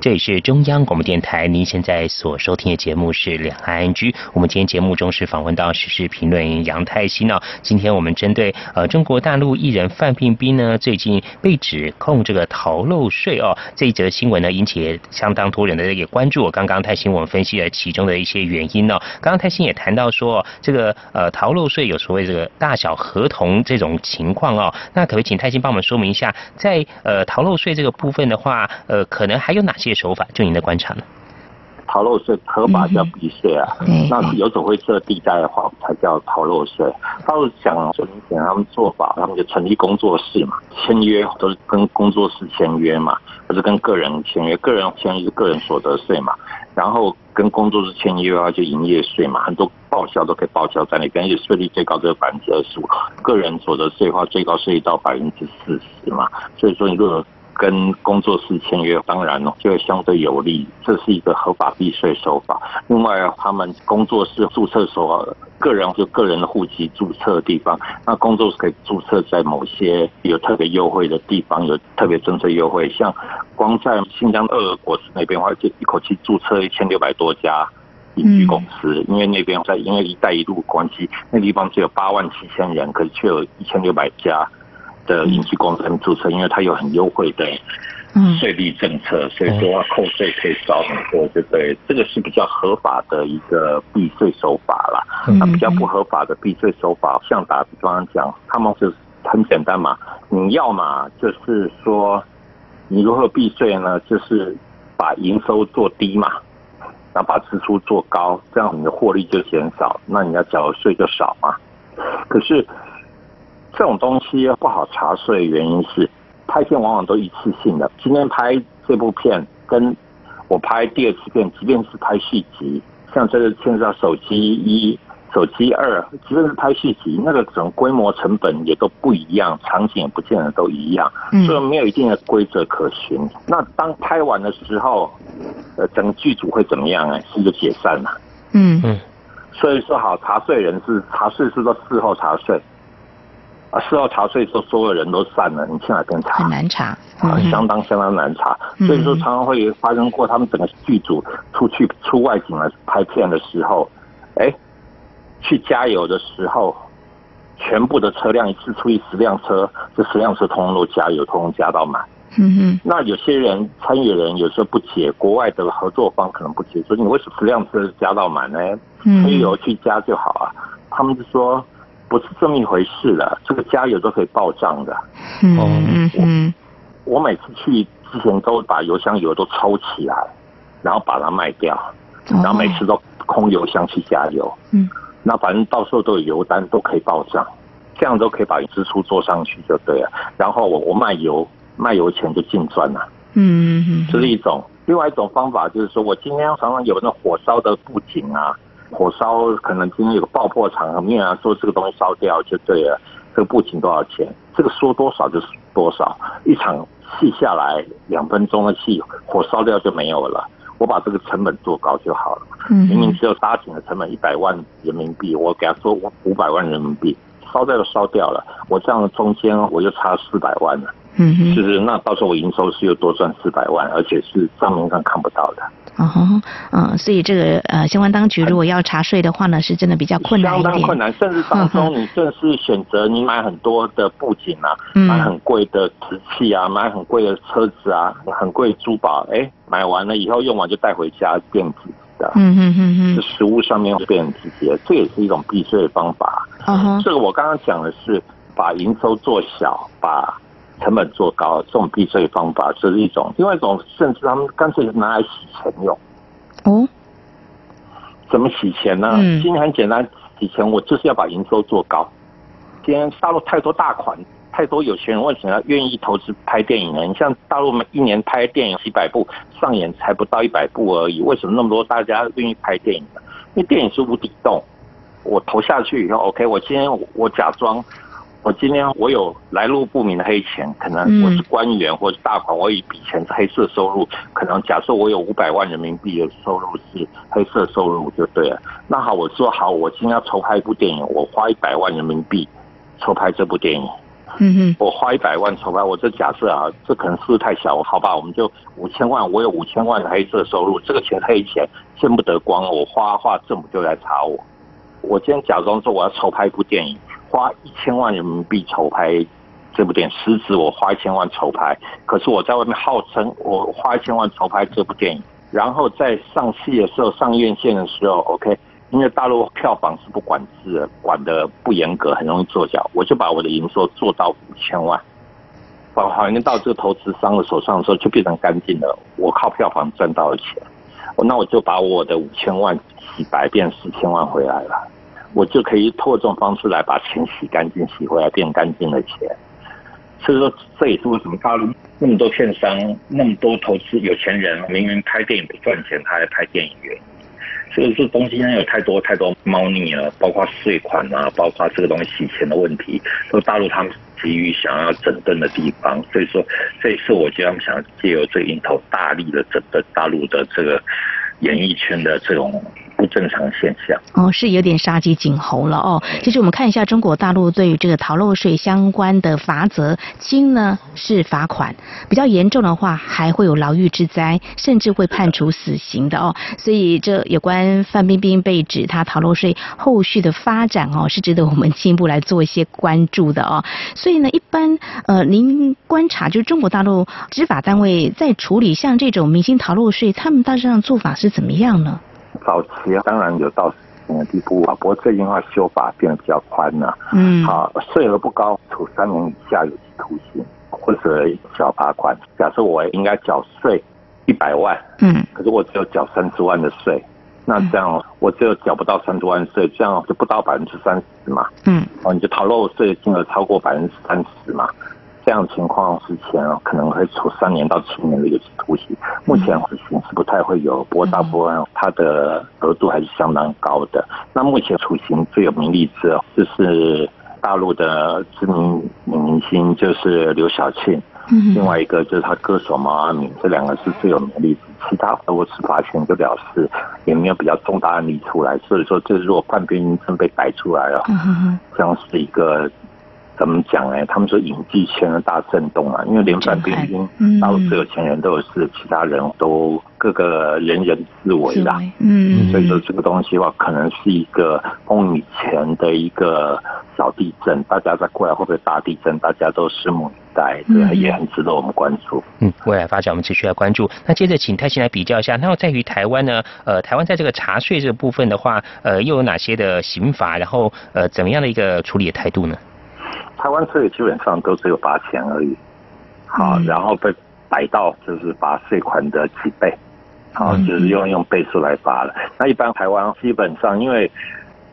这里是中央广播电台，您现在所收听的节目是两岸 N G。我们今天节目中是访问到时事评论杨泰熙呢。今天我们针对呃中国大陆艺人范冰冰呢，最近被指控这个逃漏税哦，这一则新闻呢引起相当多人的一个关注。刚刚泰兴我们分析了其中的一些原因呢。刚刚泰兴也谈到说，这个呃逃漏税有所谓这个大小合同这种情况哦。那可不可以请泰兴帮我们说明一下，在呃逃漏税这个部分的话，呃可能还有哪些？手法，就你的观察呢？逃漏税合法叫避税啊，那有种会设地带的话才叫逃漏税。他们讲最明显，他们做法，他们就成立工作室嘛，签约都是跟工作室签约嘛，不是跟个人签约，个人签约是个人所得税嘛，然后跟工作室签约的话就营业税嘛，很多报销都可以报销在那边，而且税率最高只有百分之二十五，个人所得税的话最高税率到百分之四十嘛，所以说你如果跟工作室签约，当然哦，就会相对有利，这是一个合法避税手法。另外，他们工作室注册所个人就个人的户籍注册的地方，那工作室可以注册在某些有特别优惠的地方，有特别政策优惠。像光在新疆鄂尔果斯那边的话，就一口气注册一千六百多家影剧公司，因为那边在因为“一带一路”关系，那地方只有八万七千人，可是却有一千六百家。的影视公司注册，因为它有很优惠的税率政策，所以说扣税可以少很多，对不对？这个是比较合法的一个避税手法啦。那比较不合法的避税手法，像打比方讲，他们是很简单嘛，你要嘛就是说，你如何避税呢？就是把营收做低嘛，然后把支出做高，这样你的获利就减少，那你要缴的税就少嘛。可是。这种东西不好查税，原因是拍片往往都一次性的。今天拍这部片，跟我拍第二次片，即便是拍续集，像这个现在手机一、手机二，即便是拍续集，那个整规模成本也都不一样，场景也不见得都一样，所以没有一定的规则可循。那当拍完的时候，呃，整个剧组会怎么样呢？是不是解散了？嗯嗯。所以说好查税人是查税是说事后查税，啊事后查税说所有人都散了，你去哪边查？很难查，啊相当相当难查。所以说常常会发生过他们整个剧组出去出外景来拍片的时候，哎，去加油的时候，全部的车辆一次出去十辆车，这十辆车通通都加油，通通加到满。嗯哼，那有些人参与人有时候不解，国外的合作方可能不解，说你为什么十辆车加到满呢？嗯黑油去加就好啊。他们就说不是这么一回事了，这个加油都可以报账的。嗯嗯，我每次去之前都把油箱油都抽起来，然后把它卖掉，然后每次都空油箱去加油。嗯，那反正到时候都有油单，都可以报账，这样都可以把支出做上去就对了。然后我我卖油。卖油钱就净赚了，嗯嗯，这是一种。另外一种方法就是说，我今天常常有那火烧的布景啊，火烧可能今天有个爆破场面啊，说这个东西烧掉就对了，这个布景多少钱？这个说多少就是多少。一场戏下来两分钟的戏，火烧掉就没有了。我把这个成本做高就好了。嗯，明明只有搭景的成本一百万人民币，我给他说五百万人民币，烧掉就烧掉了，我这样中间我就差四百万了。嗯，就是，那到时候我营收是又多赚四百万，而且是账面上看不到的。哦，嗯，所以这个呃，相关当局如果要查税的话呢，是真的比较困难相当困难，甚至当中你正是选择你买很多的布景啊，买很贵的瓷器啊，买很贵的车子啊，很贵珠宝，哎，买完了以后用完就带回家变质的。嗯嗯嗯嗯，这食物上面变直接，这也是一种避税的方法。嗯这个我刚刚讲的是把营收做小，把成本做高，这种避税方法这是一种；另外一种，甚至他们干脆拿来洗钱用。哦，怎么洗钱呢？嗯，今天很简单，洗钱我就是要把营收做高。今天大陆太多大款，太多有钱人，为什么要愿意投资拍电影呢？你像大陆一年拍电影几百部，上演才不到一百部而已，为什么那么多大家愿意拍电影呢？因为电影是无底洞，我投下去以后，OK，我今天我假装。我今天我有来路不明的黑钱，可能我是官员或者大款，我有一笔钱是黑色收入，可能假设我有五百万人民币的收入是黑色收入就对了。那好，我说好，我今天要筹拍一部电影，我花一百万人民币筹拍这部电影。嗯哼，我花一百万筹拍，我这假设啊，这可能是太小，好吧，我们就五千万，我有五千万的黑色收入，这个钱黑钱见不得光，我花花政府就来查我。我今天假装说我要筹拍一部电影。花一千万人民币筹拍这部电影，实质我花一千万筹拍，可是我在外面号称我花一千万筹拍这部电影，然后在上戏的时候、上院线的时候，OK，因为大陆票房是不管制的，管的不严格，很容易作假，我就把我的营收做到五千万，把还原到这个投资商的手上的时候，就变成干净了，我靠票房赚到的钱，那我就把我的五千万洗白，变四千万回来了。我就可以透过这种方式来把钱洗干净，洗回来变干净的钱。所以说，这也是为什么大陆那么多片商、那么多投资有钱人，明明拍电影不赚钱，他还拍电影原因。所以说，东西现在有太多太多猫腻了，包括税款啊，包括这个东西洗钱的问题，都大陆他们急于想要整顿的地方。所以说，这一次我觉得他们想借由这一头大力的整顿大陆的这个演艺圈的这种。正常现象哦，是有点杀鸡儆猴了哦。其实我们看一下中国大陆对于这个逃漏税相关的罚则，轻呢是罚款，比较严重的话还会有牢狱之灾，甚至会判处死刑的哦。所以这有关范冰冰被指她逃漏税后续的发展哦，是值得我们进一步来做一些关注的哦。所以呢，一般呃，您观察就是中国大陆执法单位在处理像这种明星逃漏税，他们大致上做法是怎么样呢？早期当然有到死刑的地步啊，不过最近话修法变得比较宽了。嗯，好，税额不高，处三年以下有期徒刑或者小罚款。假设我应该缴税一百万，嗯，可是我只有缴三十万的税，那这样我只有缴不到三十万税，这样就不到百分之三十嘛。嗯，哦，你就逃漏税金额超过百分之三十嘛。这样情况之前可能会处三年到七年的有期徒刑。目前死刑是不太会有，不过大部分它的额度还是相当高的。那目前处刑最有名例子哦，就是大陆的知名女明星，就是刘晓庆。嗯、另外一个就是他歌手毛阿敏，这两个是最有名的例子。其他俄罗斯法庭就表示也没有比较重大案例出来，所以说这如果范冰冰真被逮出来了，将是一个。怎么讲呢？他们说影剧圈的大震动啊，因为连范冰冰，大陆所有钱人都有事，其他人都各个人人自危啦。嗯，所以说这个东西的话，可能是一个风雨前的一个小地震，大家再过来会不会大地震？大家都拭目以待，这个也很值得我们关注。嗯，未来发展我们持续来关注。那接着请泰兴来比较一下，那在于台湾呢？呃，台湾在这个查税这个部分的话，呃，又有哪些的刑罚？然后呃，怎么样的一个处理的态度呢？台湾税基本上都只有罚钱而已，好，然后被逮到就是罚税款的几倍，好，就是用用倍数来罚了。那一般台湾基本上因为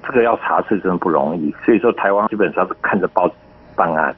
这个要查税真的不容易，所以说台湾基本上是看着报纸办案。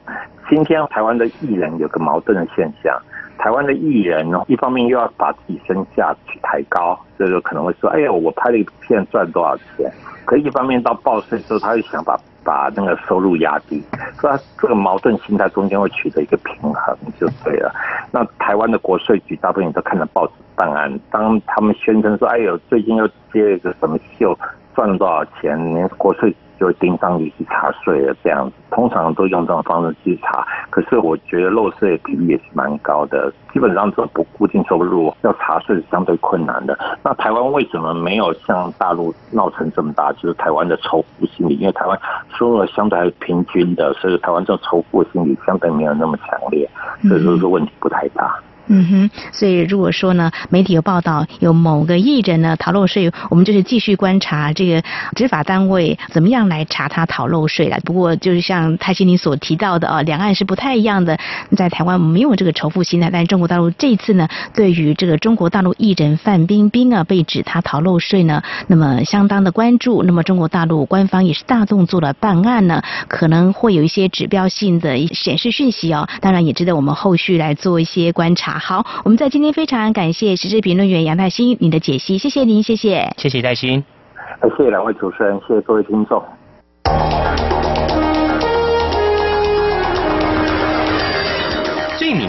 今天台湾的艺人有个矛盾的现象，台湾的艺人呢，一方面又要把自己身价去抬高，所以说可能会说，哎呀，我拍了一片赚多少钱？可一方面到报税之后，他又想把。把那个收入压低，所以这个矛盾心态中间会取得一个平衡就对了。那台湾的国税局大部分都看了报纸档案，当他们宣称说：“哎呦，最近又接了一个什么秀，赚了多少钱？”连国税。就会盯上你去查税了，这样子通常都用这种方式去查。可是我觉得漏税比例也是蛮高的，基本上这种不固定收入要查税是相对困难的。那台湾为什么没有像大陆闹成这么大？就是台湾的仇富心理，因为台湾收入相对还是平均的，所以台湾这种仇富心理相对没有那么强烈，所以说这问题不太大。嗯哼，所以如果说呢，媒体有报道有某个艺人呢逃漏税，我们就是继续观察这个执法单位怎么样来查他逃漏税了。不过就是像泰西你所提到的啊，两岸是不太一样的，在台湾没有这个仇富心态，但是中国大陆这一次呢，对于这个中国大陆艺人范冰冰啊被指他逃漏税呢，那么相当的关注。那么中国大陆官方也是大动作的办案呢，可能会有一些指标性的显示讯息哦，当然也值得我们后续来做一些观察。好，我们在今天非常感谢时事评论员杨泰兴您的解析，谢谢您，谢谢，谢谢泰兴，谢谢两位主持人，谢谢各位听众。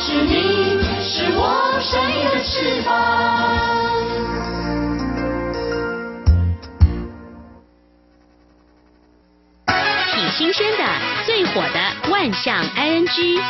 是你，是我闪耀的翅膀。挺新鲜的，最火的万象 ING。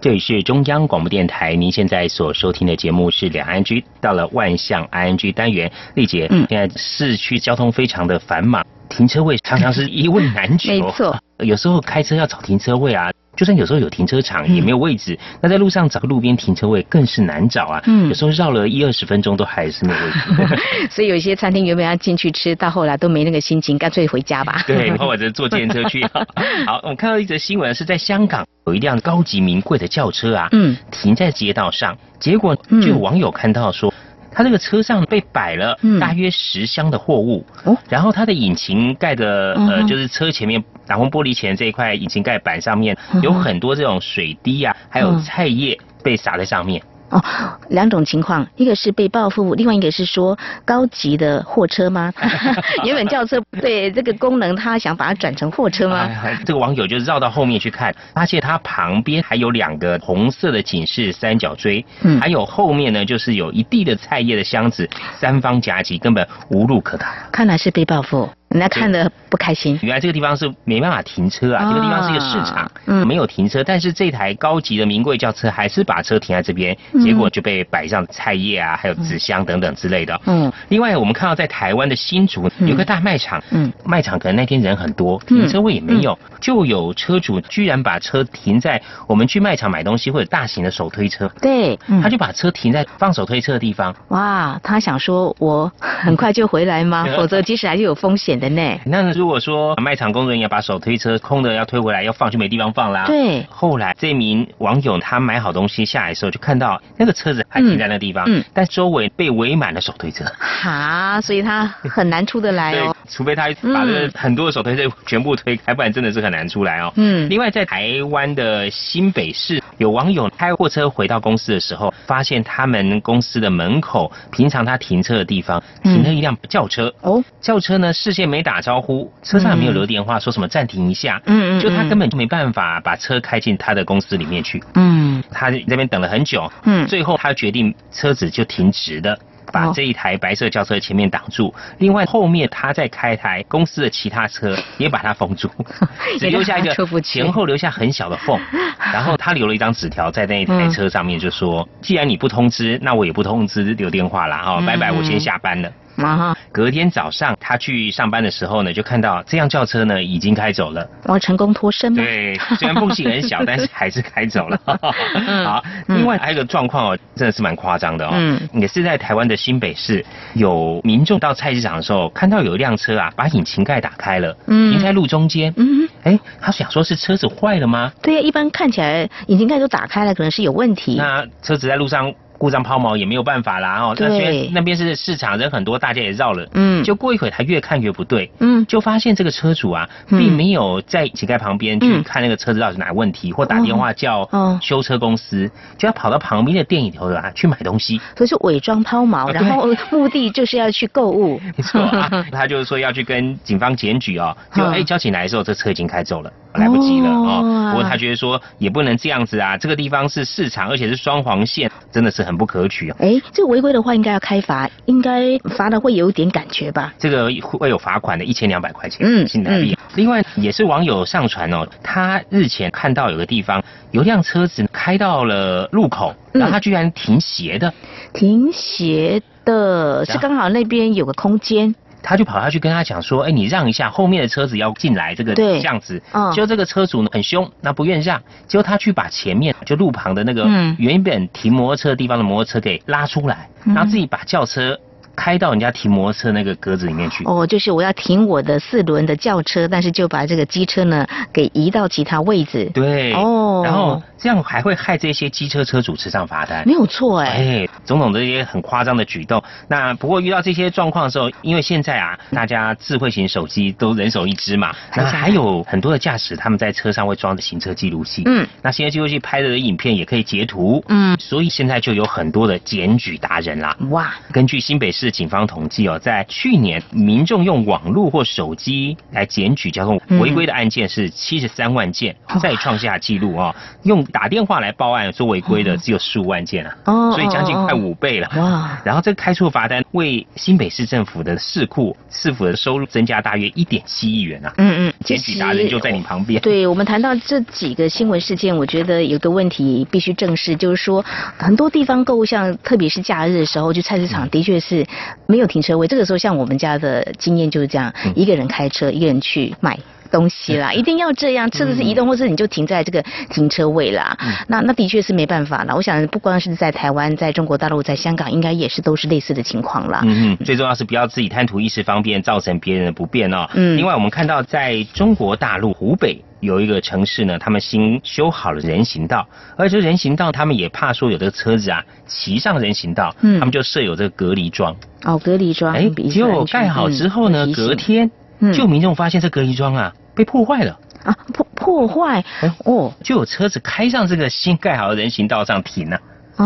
这里是中央广播电台，您现在所收听的节目是两岸居到了万象 ING 单元，丽姐，嗯，现在市区交通非常的繁忙。停车位常常是一问难求，没错。有时候开车要找停车位啊，就算有时候有停车场也没有位置，那在路上找个路边停车位更是难找啊。嗯有时候绕了一二十分钟都还是没有位置。所以有一些餐厅原本要进去吃，到后来都没那个心情，干脆回家吧。对，或者坐电车去。好，我们看到一则新闻是在香港有一辆高级名贵的轿车啊，嗯，停在街道上，结果就有网友看到说。他这个车上被摆了大约十箱的货物，哦，然后它的引擎盖的呃，就是车前面挡风玻璃前这一块引擎盖板上面有很多这种水滴啊，还有嗯菜叶被撒在上面。哦，两种情况，一个是被报复，另外一个是说高级的货车吗？原本轿车 对这个功能，他想把它转成货车吗？哎这个网友就绕到后面去看，发现它旁边还有两个红色的警示三角锥，嗯还有后面呢就是有一地的菜叶的箱子，三方夹击，根本无路可逃。看来是被报复，人家看的不开心。原来这个地方是没办法停车啊，啊这个地方是一个市场，嗯。没有停车，但是这台高级的名贵轿车还是把车停在这边，嗯。结果就被摆上菜叶啊，还有纸箱等等之类的。嗯，另外我们看到在台湾的新竹有个大卖场，嗯，卖场可能那天人很多，停车位也没有，就有车主居然把车停在我们去卖场买东西或者大型的手推车，对，嗯。他就把车停在放手推车的地方。哇，他想说我很快就回来吗？否则即使还是有风险的呢。那如果说卖场工作人员把手推车空的要推回来，要放就没地方放啦。对后来这名网友他买好东西下来的时候，就看到那个车子还停在那个地方，嗯嗯但周围被围满了手推车。哈，所以他很难出得来对哦。除非他把这很多的手推车全部推开，不然真的是很难出来哦。嗯另外，在台湾的新北市，有网友开货车回到公司的时候，发现他们公司的门口，平常他停车的地方停了一辆轿车。哦，轿车呢事先没打招呼，车上也没有留电话，说什么暂停一下。嗯嗯就他嗯根本就没办法把车开进他的公司里面去。嗯他那边等了很久，嗯最后他决定车子就停直的。把哦这一台白色轿车前面挡住，另外后面他再开台公司的其他车也把它封住，只留下一个前后留下很小的缝，然后他留了一张纸条在那一台车上面，就说：既然你不通知，那我也不通知留电话啦，哦，嗯拜拜，我先下班了。啊哈，隔天早上他去上班的时候呢，就看到这辆轿车呢已经开走了。我成功脱身吗？对，虽然缝隙很小，但是还是开走了。嗯好，另外还有一个状况哦，真的是蛮夸张的哦。嗯也是在台湾的新北市，有民众到菜市场的时候，看到有一辆车啊，把引擎盖打开了，嗯停在路中间。嗯，哎，他想说是车子坏了吗？对呀，一般看起来引擎盖都打开了，可能是有问题。那车子在路上故障抛锚也没有办法啦哦。那对虽然那边是市场，人很多，大家也绕了。嗯就过一会儿，他越看越不对。嗯就发现这个车主啊，嗯并没有在引擎盖旁边去嗯看那个车子到底哪问题，或打电话叫哦修车公司，就要跑到旁边的店里头啊去买东西。所以是伪装抛锚，啊然后目的就是要去购物。没错啊，他就是说要去跟警方检举哦，就嗯哎交警来的时候，这车已经开走了。来不及了哦哦，不过他觉得说也不能这样子啊，这个地方是市场，而且是双黄线，真的是很不可取哦。哎，这个违规的话应该要开罚，应该罚的会有一点感觉吧？这个会有罚款的，一千两百块钱，嗯新台币。另外也是网友上传哦，他日前看到有个地方有辆车子开到了路口，嗯然后他居然停斜的，停斜的是刚好那边有个空间。他就跑下去跟他讲说，哎，你让一下，后面的车子要进来，这个对这样子。嗯结果这个车主呢很凶，那不愿让，结果他去把前面就路旁的那个嗯原本停摩托车的地方的摩托车给拉出来，嗯然后自己把轿车开到人家停摩托车那个格子里面去。哦，就是我要停我的四轮的轿车，但是就把这个机车呢给移到其他位置。对，哦然后这样还会害这些机车车主吃上罚单。没有错哎。哎，种种这些很夸张的举动。那不过遇到这些状况的时候，因为现在啊，大家智慧型手机都人手一只嘛，那还有很多的驾驶他们在车上会装的行车记录器。嗯，那行车记录器拍的影片也可以截图。嗯，所以现在就有很多的检举达人啦。哇，根据新北市警方统计哦，在去年民众用网络或手机来检举交通违规的案件是七十三万件，再创下纪录哦。用打电话来报案说违规的只有十五万件啊，哦所以将近快五倍了。哇！然后这开出罚单为新北市政府的市库市府的收入增加大约一点七亿元啊。嗯嗯，检举达人就在你旁边。对我们谈到这几个新闻事件，我觉得有个问题必须正视，就是说很多地方购物，像特别是假日的时候，去菜市场的确是没有停车位。这个时候，像我们家的经验就是这样，一个人开车，一个人去买。东西啦，一定要这样，车子是移动，或是你就停在这个停车位啦。那那的确是没办法了。我想不光是在台湾，在中国大陆，在香港，应该也是都是类似的情况啦。嗯嗯，最重要是不要自己贪图一时方便，造成别人的不便哦。嗯。另外，我们看到在中国大陆湖北有一个城市呢，他们新修好了人行道，而且人行道他们也怕说有的车子啊骑上人行道，嗯，他们就设有这个隔离桩。哦，隔离桩。哎，结果盖好之后呢，隔天。就民众发现这隔离桩啊被破坏了啊破破坏哦，就有车子开上这个新盖好的人行道上停了啊，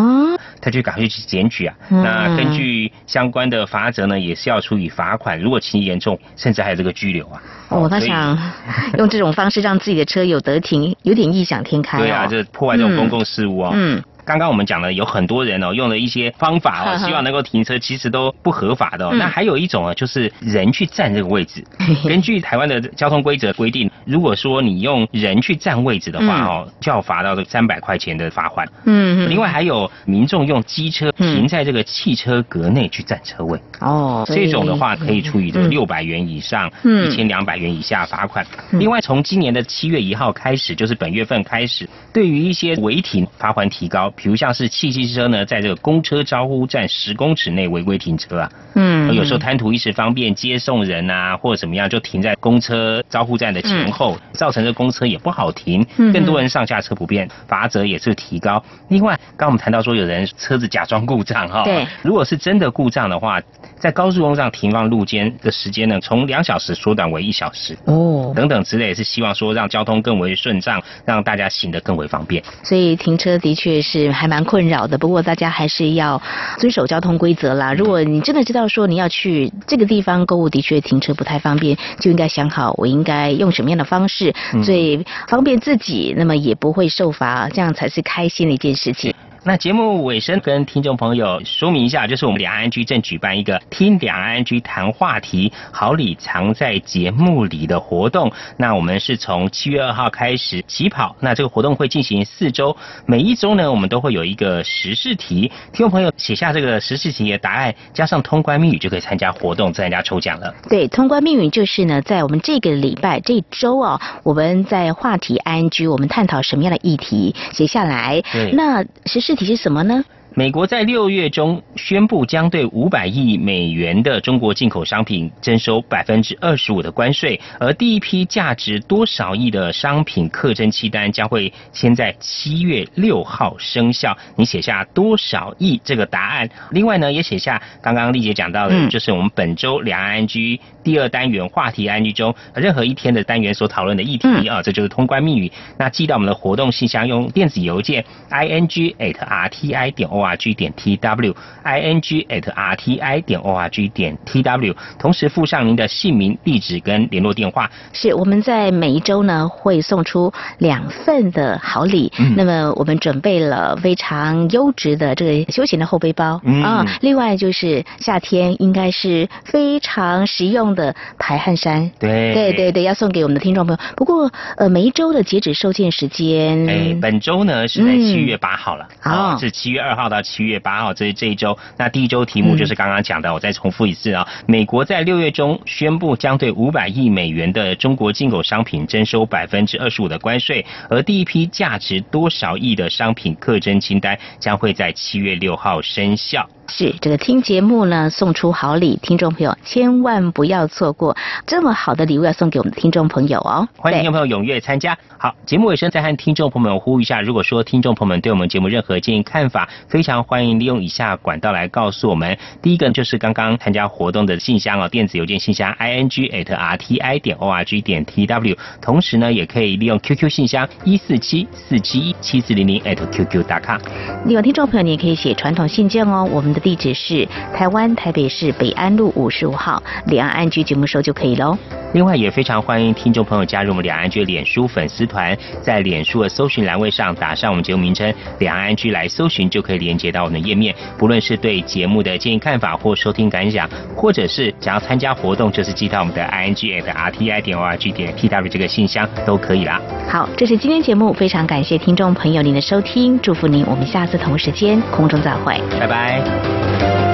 他就赶快去检举啊。那根据相关的法则呢，也是要处以罚款，如果情节严重，甚至还有这个拘留啊。哦，他想 用这种方式让自己的车有得停，有点异想天开。对啊，这破坏这种公共事务啊。嗯。刚刚我们讲了，有很多人哦用了一些方法哦，希望能够停车，其实都不合法的哦。那还有一种啊，就是人去占这个位置。根据台湾的交通规则规定，如果说你用人去占位置的话哦，就要罚到这三百块钱的罚款。嗯。另外还有民众用机车停在这个汽车格内去占车位。哦。这种的话可以处以这个六百元以上一千两百元以下罚款。另外从今年的七月一号开始，就是本月份开始，对于一些违停罚款提高。比如像是汽机车呢，在这个公车招呼站十公尺内违规停车啊，嗯，有时候贪图一时方便接送人啊，或者怎么样，就停在公车招呼站的前后，造成这公车也不好停，更多人上下车不便，罚则也是提高。另外，刚我们谈到说有人车子假装故障哈，对，如果是真的故障的话，在高速公路上停放路肩的时间呢，从两小时缩短为一小时哦，等等之类，是希望说让交通更为顺畅，让大家行得更为方便。所以停车的确是。还蛮困扰的，不过大家还是要遵守交通规则啦。如果你真的知道说你要去这个地方购物，的确停车不太方便，就应该想好我应该用什么样的方式最方便自己，那么也不会受罚，这样才是开心的一件事情。那节目尾声跟听众朋友说明一下，就是我们两岸居正举办一个听两岸居谈话题，好礼藏在节目里的活动。那我们是从七月二号开始起跑，那这个活动会进行四周，每一周呢，我们都会有一个时事题，听众朋友写下这个时事题的答案，加上通关密语就可以参加活动，参加抽奖了。对，通关密语就是呢，在我们这个礼拜这周啊，我们在话题 ING，我们探讨什么样的议题，写下来。对，那时事。具体是什么呢？美国在六月中宣布，将对五百亿美元的中国进口商品征收百分之二十五的关税，而第一批价值多少亿的商品课征期单将会先在七月六号生效。你写下多少亿这个答案，另外呢，也写下刚刚丽姐讲到的，就是我们本周两岸 G 第二单元话题 ING 中任何一天的单元所讨论的议题啊，这就是通关密语。那寄到我们的活动信箱，用电子邮件 ing at rti 点 o。Org 点 tw ing at rti 点 org 点 tw，同时附上您的姓名、地址跟联络电话。是我们在每一周呢会送出两份的好礼，那么我们准备了非常优质的这个休闲的后背包啊，另外就是夏天应该是非常实用的排汗衫。对对对对，要送给我们的听众朋友。不过呃，每一周的截止收件时间，哎，本周呢是在七月八号了，啊，是七月二号。到七月八号，这这一周，那第一周题目就是刚刚讲的，我再重复一次啊。美国在六月中宣布将对五百亿美元的中国进口商品征收百分之二十五的关税，而第一批价值多少亿的商品课征清单将会在七月六号生效。是这个听节目呢，送出好礼，听众朋友千万不要错过这么好的礼物，要送给我们的听众朋友哦。欢迎听众朋友踊跃参加。好，节目尾声再和听众朋友们呼吁一下，如果说听众朋友们对我们节目任何建议看法，非常欢迎利用以下管道来告诉我们。第一个就是刚刚参加活动的信箱哦，电子邮件信箱 i n g at r t i 点 o r g 点 t w，同时呢，也可以利用 Q Q 信箱一四七四七一七四零零 at q q 打卡。另外，听众朋友你也可以写传统信件哦，我们的。地址是台湾台北市北安路五十五号两岸安居节目收就可以喽。另外也非常欢迎听众朋友加入我们两岸居脸书粉丝团，在脸书的搜寻栏位上打上我们节目名称两岸居来搜寻，就可以连接到我们的页面。不论是对节目的建议看法或收听感想，或者是想要参加活动，就是寄到我们的 i n g at r t i 点 o r g 点 t w 这个信箱都可以啦。好，这是今天节目，非常感谢听众朋友您的收听，祝福您，我们下次同时间空中再会，拜拜。Thank you.